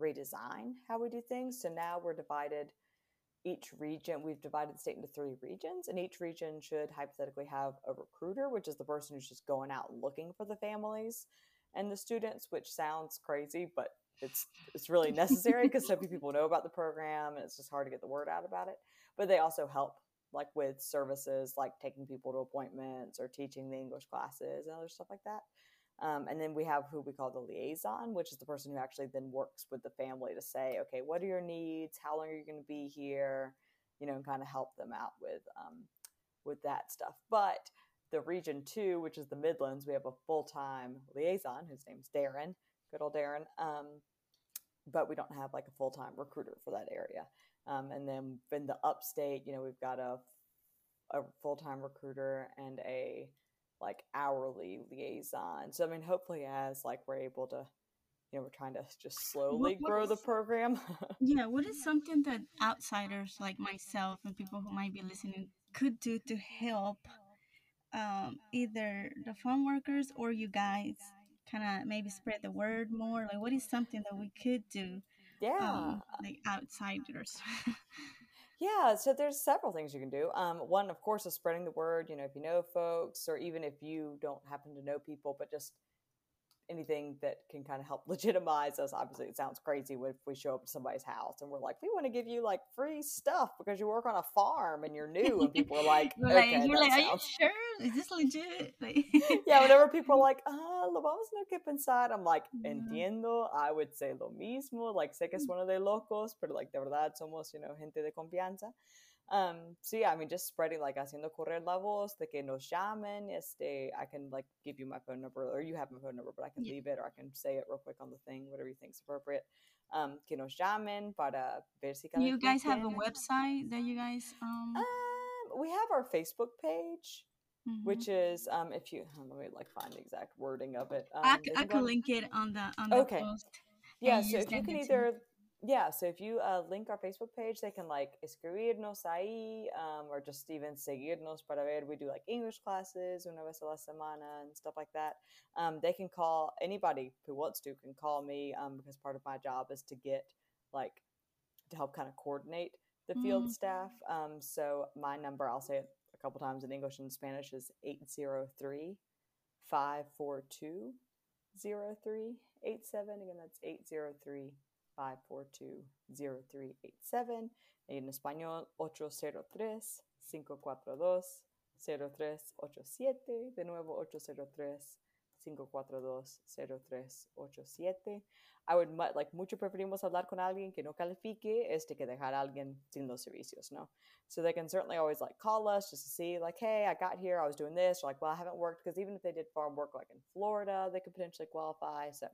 redesign how we do things. So now we're divided each region we've divided the state into three regions and each region should hypothetically have a recruiter which is the person who's just going out looking for the families and the students which sounds crazy but it's it's really necessary because so few people know about the program and it's just hard to get the word out about it but they also help like with services like taking people to appointments or teaching the English classes and other stuff like that. Um, and then we have who we call the liaison, which is the person who actually then works with the family to say, okay, what are your needs? How long are you going to be here? You know, and kind of help them out with um, with that stuff. But the region two, which is the Midlands, we have a full time liaison whose name's Darren, good old Darren. Um, but we don't have like a full time recruiter for that area. Um, and then in the upstate, you know, we've got a, a full time recruiter and a like hourly liaison. So I mean, hopefully, as like we're able to, you know, we're trying to just slowly what, what grow is, the program. yeah, what is something that outsiders like myself and people who might be listening could do to help um, either the farm workers or you guys kind of maybe spread the word more? Like, what is something that we could do yeah. um, like outsiders. Yeah so there's several things you can do. Um, one of course is spreading the word you know if you know folks or even if you don't happen to know people but just anything that can kind of help legitimize us. Obviously, it sounds crazy if we show up to somebody's house and we're like, we want to give you like free stuff because you work on a farm and you're new, and people are like, you're okay, like, you're like, sounds... are you sure? Is this legit? yeah, whenever people are like, ah, lo vamos a que pensar, I'm like, entiendo. I would say lo mismo. Like, sé que es uno de locos, pero like de verdad somos, you know, gente de confianza. Um, so yeah, I mean, just spreading like haciendo correr la voz de que nos llamen. Este, I can like give you my phone number, or you have my phone number, but I can yeah. leave it, or I can say it real quick on the thing, whatever you think is appropriate. Um, que nos llamen para ver si You guys have a website that you guys um. um we have our Facebook page. Mm-hmm. Which is um, if you let me like find the exact wording of it. Um, I, I could link it on the on the okay. post. Yeah, so if you can either yeah, so if you uh, link our Facebook page, they can like escribirnos ahí um, or just even seguirnos para ver. We do like English classes una vez a la semana and stuff like that. Um, they can call anybody who wants to can call me um, because part of my job is to get like to help kind of coordinate the field mm. staff. Um, so my number, I'll say it a couple times in English and Spanish, is 803 542 0387. Again, that's 803 542-0387 en español 803-542-0387 de nuevo 803-542-0387 I would like mucho preferimos hablar con alguien que no califique este que dejar a alguien sin los servicios no? So they can certainly always like call us just to see like hey I got here I was doing this or like well I haven't worked because even if they did farm work like in Florida they could potentially qualify. So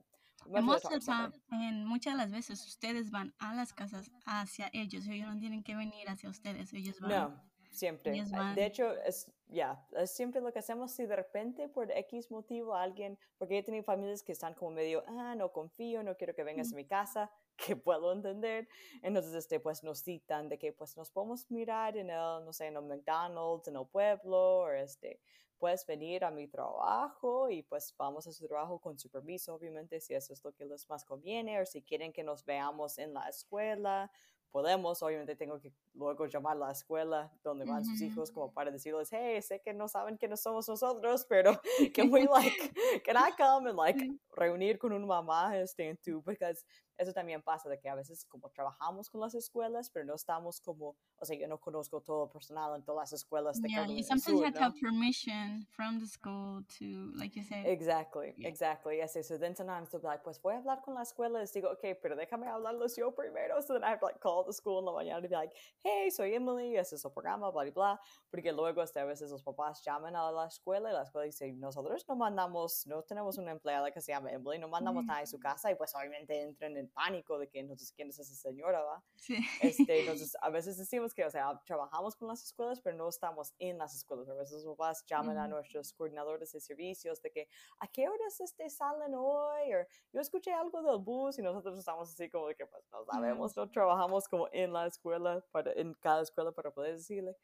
en muchas de las veces ustedes van a las casas hacia ellos, ellos no tienen que venir hacia ustedes, ellos van. No. siempre. Ah, de hecho, es, ya, es siempre lo que hacemos si de repente por X motivo alguien, porque he tenido familias que están como medio, ah, no confío, no quiero que vengas a mi casa, que puedo entender. Entonces, este, pues nos citan de que pues nos podemos mirar en el, no sé, en el McDonald's, en el pueblo, o este, puedes venir a mi trabajo y pues vamos a su trabajo con su permiso, obviamente, si eso es lo que les más conviene, o si quieren que nos veamos en la escuela, podemos, obviamente tengo que luego llamar a la escuela donde van sus hijos como para decirles, hey, sé que no saben que no somos nosotros, pero can we like, can I come and like reunir con una mamá este, en tu, porque eso también pasa de que a veces como trabajamos con las escuelas, pero no estamos como, o sea, yo no conozco todo el personal en todas las escuelas de yeah, you sometimes you have to have permission from the school to, like you said. Exactly, exactly. Yes, so then sometimes they'll be like, pues voy a hablar con la escuela, digo, okay, pero déjame hablarlos yo primero, so then I have to like call the school in la mañana and be like, hey, soy Emily, ese es el programa, bla, bla, bla, porque luego hasta a veces los papás llaman a la escuela y la escuela dice, nosotros no mandamos, no tenemos una empleada que se llama Emily, no mandamos nada en su casa y pues obviamente entran en pánico de que entonces quién es esa señora, ¿va? Sí. Este, entonces a veces decimos que, o sea, trabajamos con las escuelas, pero no estamos en las escuelas. A veces los papás llaman a nuestros coordinadores de servicios de que, ¿a qué horas este, salen hoy? O yo escuché algo del bus y nosotros estamos así como de que pues no sabemos, no trabajamos como en la escuela, para, en cada escuela para poder decirle.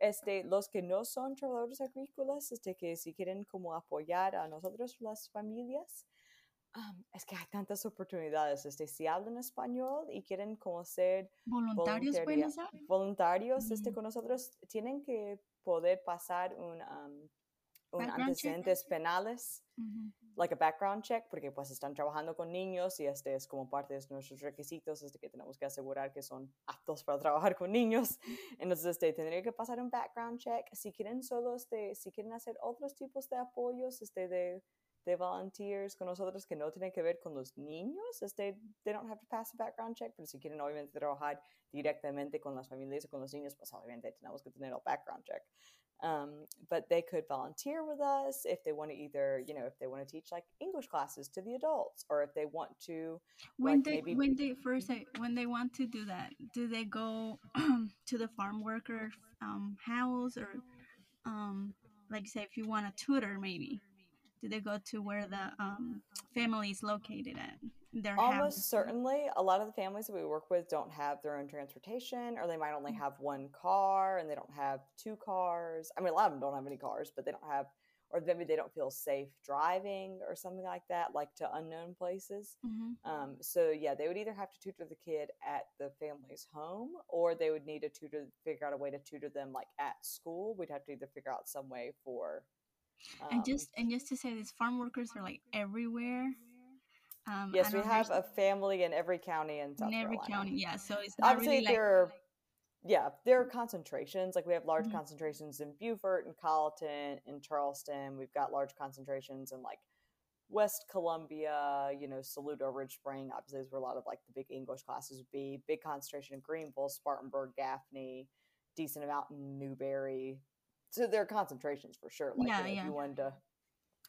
Este, los que no son trabajadores agrícolas, este, que si quieren como apoyar a nosotros, las familias, es que hay tantas oportunidades. Este, si hablan español y quieren como ser voluntarios, voluntarios este, con nosotros, tienen que poder pasar un, un antecedentes penales, like a background check, porque pues están trabajando con niños y este es como parte de nuestros requisitos, este que tenemos que asegurar que son aptos para trabajar con niños. Entonces, este, tendría que pasar un background check. Si quieren solo, este, si quieren hacer otros tipos de apoyos, este, de de volunteers con nosotros que no tienen que ver con los niños. Este, they don't have to pass a background check, pero si quieren obviamente trabajar directamente con las familias y con los niños, pues obviamente tenemos que tener el background check. Um, but they could volunteer with us if they want to either, you know, if they want to teach like English classes to the adults, or if they want to. When like they maybe... when they first when they want to do that, do they go to the farm worker um, house or, um, like say if you want a tutor maybe? Do they go to where the um, family is located at? Their Almost certainly. A lot of the families that we work with don't have their own transportation, or they might only mm. have one car and they don't have two cars. I mean, a lot of them don't have any cars, but they don't have, or maybe they don't feel safe driving or something like that, like to unknown places. Mm-hmm. Um, so, yeah, they would either have to tutor the kid at the family's home, or they would need a tutor, figure out a way to tutor them like at school. We'd have to either figure out some way for um, and just and just to say, these farm workers are like everywhere. Um, yes, we have a family in every county in South in every Carolina. county. Yeah, so it's obviously really there are. Yeah, there are concentrations. Like we have large mm-hmm. concentrations in Beaufort and Colleton and Charleston. We've got large concentrations in like West Columbia, you know, Saluda, Ridge Spring. Obviously, is where a lot of like the big English classes would be. Big concentration in Greenville, Spartanburg, Gaffney, decent amount in Newberry, so there are concentrations for sure. Like yeah, you know, yeah. if you wanted to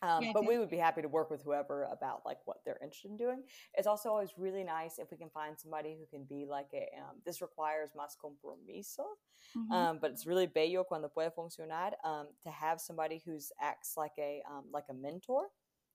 um, yeah, but we would be happy to work with whoever about like what they're interested in doing. It's also always really nice if we can find somebody who can be like a. Um, this requires más compromiso, mm-hmm. um, but it's really bello cuando puede funcionar um, to have somebody who's acts like a um, like a mentor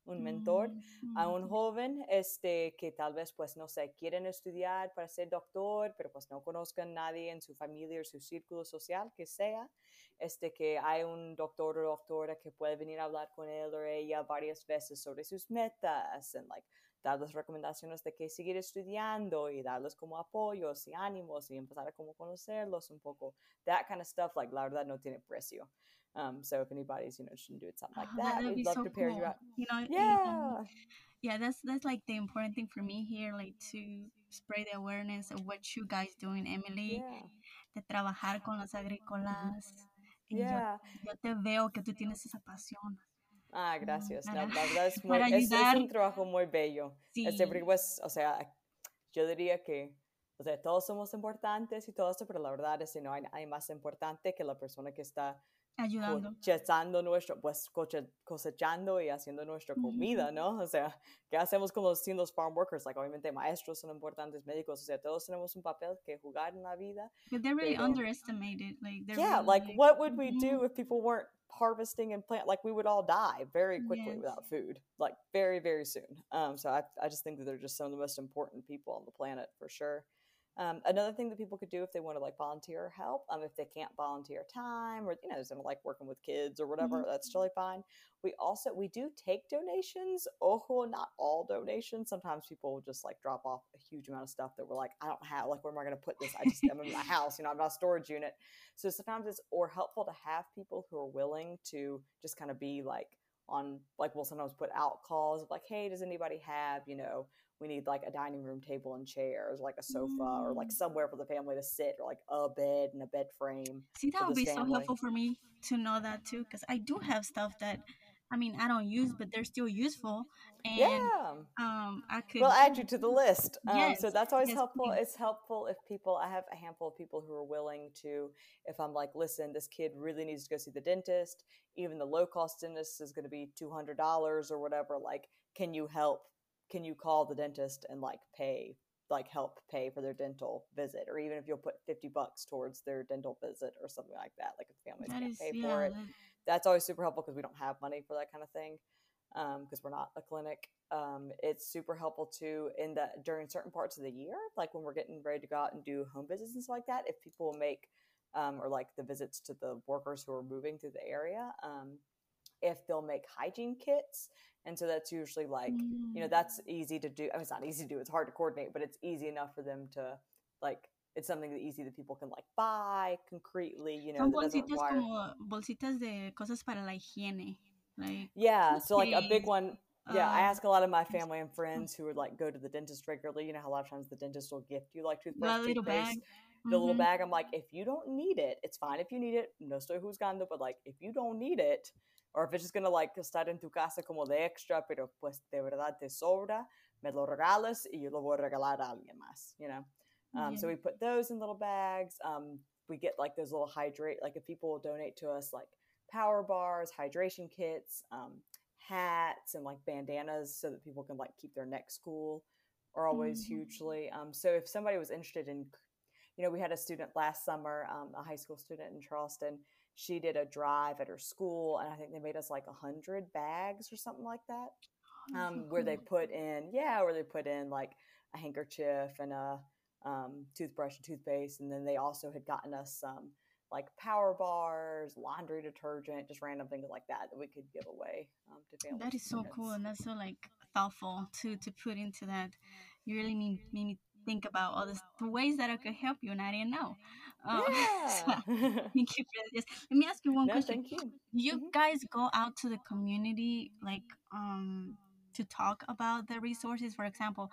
un mentor a un joven este, que tal vez, pues, no sé, quieren estudiar para ser doctor, pero pues no conozcan a nadie en su familia o su círculo social, que sea, este, que hay un doctor o doctora que puede venir a hablar con él o ella varias veces sobre sus metas, and like, darles recomendaciones de que seguir estudiando y darles como apoyos y ánimos y empezar a como conocerlos un poco. That kind of stuff, like, la verdad no tiene precio. Um, so if anybody's you know interested in doing something like oh, that, we'd love so to pair cool. you up. You know, yeah, yeah. That's that's like the important thing for me here, like to spread the awareness of what you guys doing, Emily, yeah. de trabajar con las agrícolas. Yeah. Yo, yo te veo que tú tienes esa pasión. Ah, gracias. No, la verdad es, muy, es, es, un trabajo muy bello. Sí. Este, pues, o sea, yo diría que o sea, todos somos importantes y todo eso, pero la verdad es que no hay, hay más importante que la persona que está ayudando. cosechando nuestro, pues cosechando y haciendo nuestra comida, ¿no? O sea, ¿qué hacemos con los, sin los farm workers? Like, obviamente maestros son importantes, médicos, o sea, todos tenemos un papel que jugar en la vida. But they're really pero, underestimated. Like, yeah, really, like, what would we do if people weren't harvesting and plant? Like, we would all die very quickly Yes. without food, like, very, very soon. Um, so I, I just think that they're just some of the most important people on the planet for sure. Um, another thing that people could do if they want to like volunteer help, um, if they can't volunteer time or you know, don't like working with kids or whatever, Mhm. that's totally fine. We also we do take donations. Ojo, not all donations. Sometimes people will just like drop off a huge amount of stuff that we're like, I don't have like where am I gonna put this? I just I'm in my house, you know, I'm not a storage unit. So sometimes it's or helpful to have people who are willing to just kind of be like on like we'll sometimes put out calls of like, hey, does anybody have, you know, we need like a dining room table and chairs, like a sofa, or like Mm. somewhere for the family to sit, or like a bed and a bed frame. See, that would be so helpful for me to know that too, because I do have stuff that, I mean, I don't use, but they're still useful, and Yeah. um, I could. We'll add you to the list. Um, so that's always yes, helpful. please. It's helpful if people, I have a handful of people who are willing to, if I'm like, listen, this kid really needs to go see the dentist, even the low cost dentist is going to be $200 or whatever. Like, can you help? Can you call the dentist and like pay, like help pay for their dental visit? Or even if you'll put 50 bucks towards their dental visit or something like that, like if families that can't is, pay yeah, for it that- that's always super helpful because we don't have money for that kind of thing because we're not a clinic um, it's super helpful too in that during certain parts of the year like when we're getting ready to go out and do home visits and stuff like that if people make um, or like the visits to the workers who are moving through the area um, if they'll make hygiene kits and so that's usually like you know Mm. that's easy to do I mean, it's not easy to do it's hard to coordinate but it's easy enough for them to like it's something that easy that people can like buy concretely you know Son bolsitas require como bolsitas de cosas para la higiene, like Yeah, so like a big one. Yeah, I uh, ask a lot of my family and friends who would like go to the dentist regularly. You know how a lot of times the dentist will gift you like toothbrush, little toothpaste, bag. the little Mhm. bag. I'm like, if you don't need it, it's fine if you need it. No estoy juzgando, but like if you don't need it, or if it's just gonna like estar en tu casa como de extra, pero pues de verdad te sobra, me lo regalas y yo lo voy a regalar a alguien más. You know. Um, So we put those in little bags. Um, we get like those little hydrate, like if people will donate to us, like power bars, hydration kits, um, hats, and like bandanas, so that people can like keep their necks cool, are always Mhm. hugely. Um, so if somebody was interested in, you know, we had a student last summer, um, a high school student in Charleston. She did a drive at her school, and I think they made us like a hundred bags or something like that Oh, um, where they put in yeah where they put in like a handkerchief and a um, toothbrush and toothpaste and then they also had gotten us some like power bars laundry detergent just random things like that that we could give away um, to families That is so cool, and that's so like thoughtful to to put into that. You really made, made me think about all this, the ways that I could help you, and I didn't know. Um, so yeah thank you for this. Let me ask you one no question. thank you you Mhm. guys go out to the community like um to talk about the resources? For example,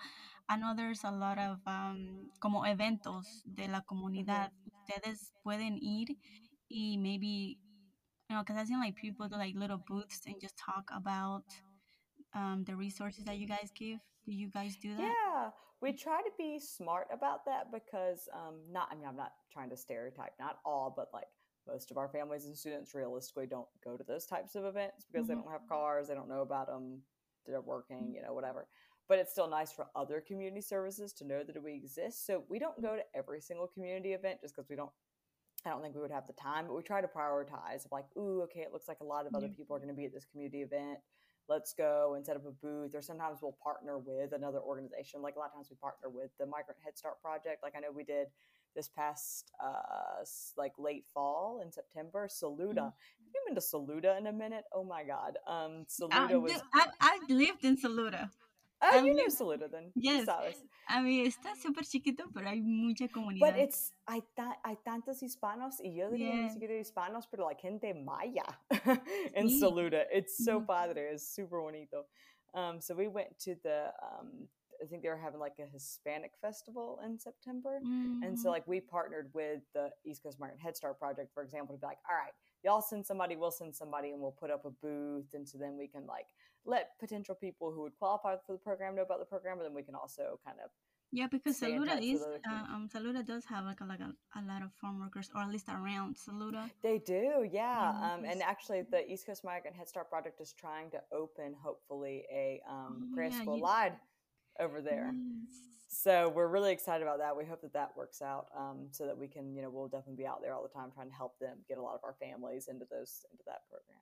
I know there's a lot of um como eventos de la comunidad. Ustedes pueden ir y maybe you know, because I've seen like people do like little booths and just talk about um the resources that you guys give. Do you guys do that? Yeah, we try to be smart about that because um, not. I mean, I'm not trying to stereotype, not all, but like most of our families and students realistically don't go to those types of events because they Mhm. don't have cars, they don't know about them, they're working, you know, whatever. But it's still nice for other community services to know that we exist. So we don't go to every single community event just because we don't. I don't think we would have the time, but we try to prioritize. Like, ooh, okay, it looks like a lot of other people are going to be at this community event let's go and set up a booth or sometimes we'll partner with another organization like a lot of times we partner with the migrant head start project like i know we did this past uh like late fall in september saluda. Have you been to saluda in a minute? Oh my god um I, saluda was I, I lived in Saluda. Oh I you know mean, saluda then yes. sabes. I mean, está súper chiquito, pero hay mucha community but comunidad. it's hay, ta- hay tantos hispanos y yo diría ni Yeah. siquiera hispanos pero like gente maya in Sí. saluda it's so padre it's super bonito um so we went to the um I think they were having like a Hispanic festival in September. And so Mhm. like we partnered with the East Coast Migrant Head Start Project, for example, to be like, all right, y'all send somebody, we'll send somebody, and we'll put up a booth. And so then we can like let potential people who would qualify for the program know about the program, but then we can also kind of Yeah, because Saluda is uh, um Saluda does have like a, like a, a lot of farm workers, or at least around Saluda. They do, yeah. Um, and actually, the East Coast Migrant Head Start Project is trying to open, hopefully, a um, Oh yeah, lide over there. So we're really excited about that. We hope that that works out, um, so that we can, you know, we'll definitely be out there all the time trying to help them get a lot of our families into those into that program.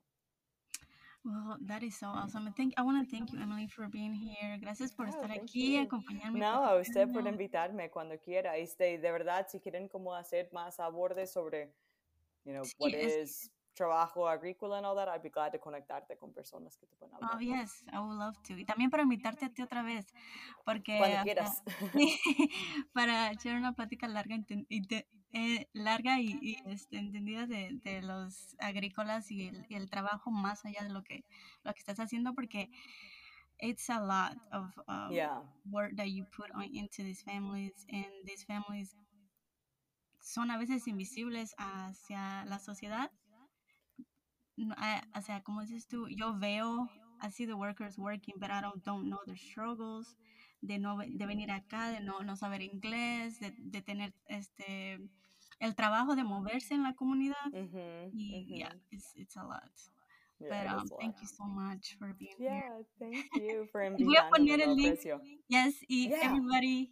Well, that is so awesome. I think I want to thank you, Emily, for being here. Gracias por Oh, estar aquí, you. acompañarme, No, a usted por invitarme cuando quiera. Este, de verdad, si quieren como hacer más abordes sobre, you know, Sí, what es, is trabajo agrícola and all that, I'd be glad to conectarte con personas que te pueden oh, hablar con. yes, I would love to. Y también para invitarte a ti otra vez, porque Cuando quieras. para echar una plática larga, eh, larga y, y, este, entendida de, de los agrícolas y el, y el trabajo más allá de lo que, lo que estás haciendo, porque it's a lot of um, yeah. work that you put on into these families, and these families son a veces invisibles hacia la sociedad. I- o sea, como dices tú, yo veo, I see the workers working, but I don't, don't know their struggles, de no de venir acá, de no, no saber inglés, de, de tener este el trabajo de moverse en la comunidad. Y yeah, Mhm. it's, it's a lot. Yeah, But um, lot. thank you so much for being here. Yeah, thank you for Y voy a poner el link. Yes, y Yeah. everybody,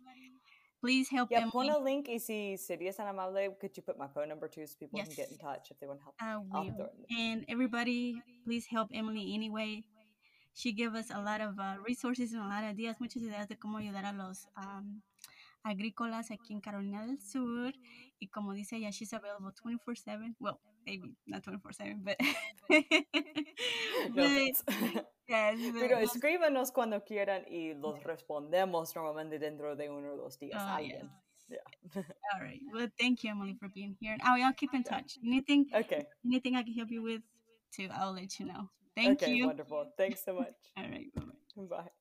please help Yeah, Emily. a link y si serías tan amable, could you put my phone number too so people can get in touch if they want help? I I'll will. throw it in the And everybody, please help Emily anyway. She gave us a lot of uh, resources and a lot of ideas, muchas ideas de cómo ayudar a los um, agrícolas aquí en Carolina del Sur. Y como dice ella, she's available 24/7. Well, maybe not 24/7, but, No yes, but Pero los- escríbanos cuando quieran y los respondemos normalmente dentro de uno o dos días. oh, yes. Yeah. All right. Well, thank you, Emily, for being here. And I will keep in touch. Anything, Okay. anything I can help you with, too, I'll let you know. Thank you. okay, wonderful. Thanks so much. All right. Bye-bye. Bye.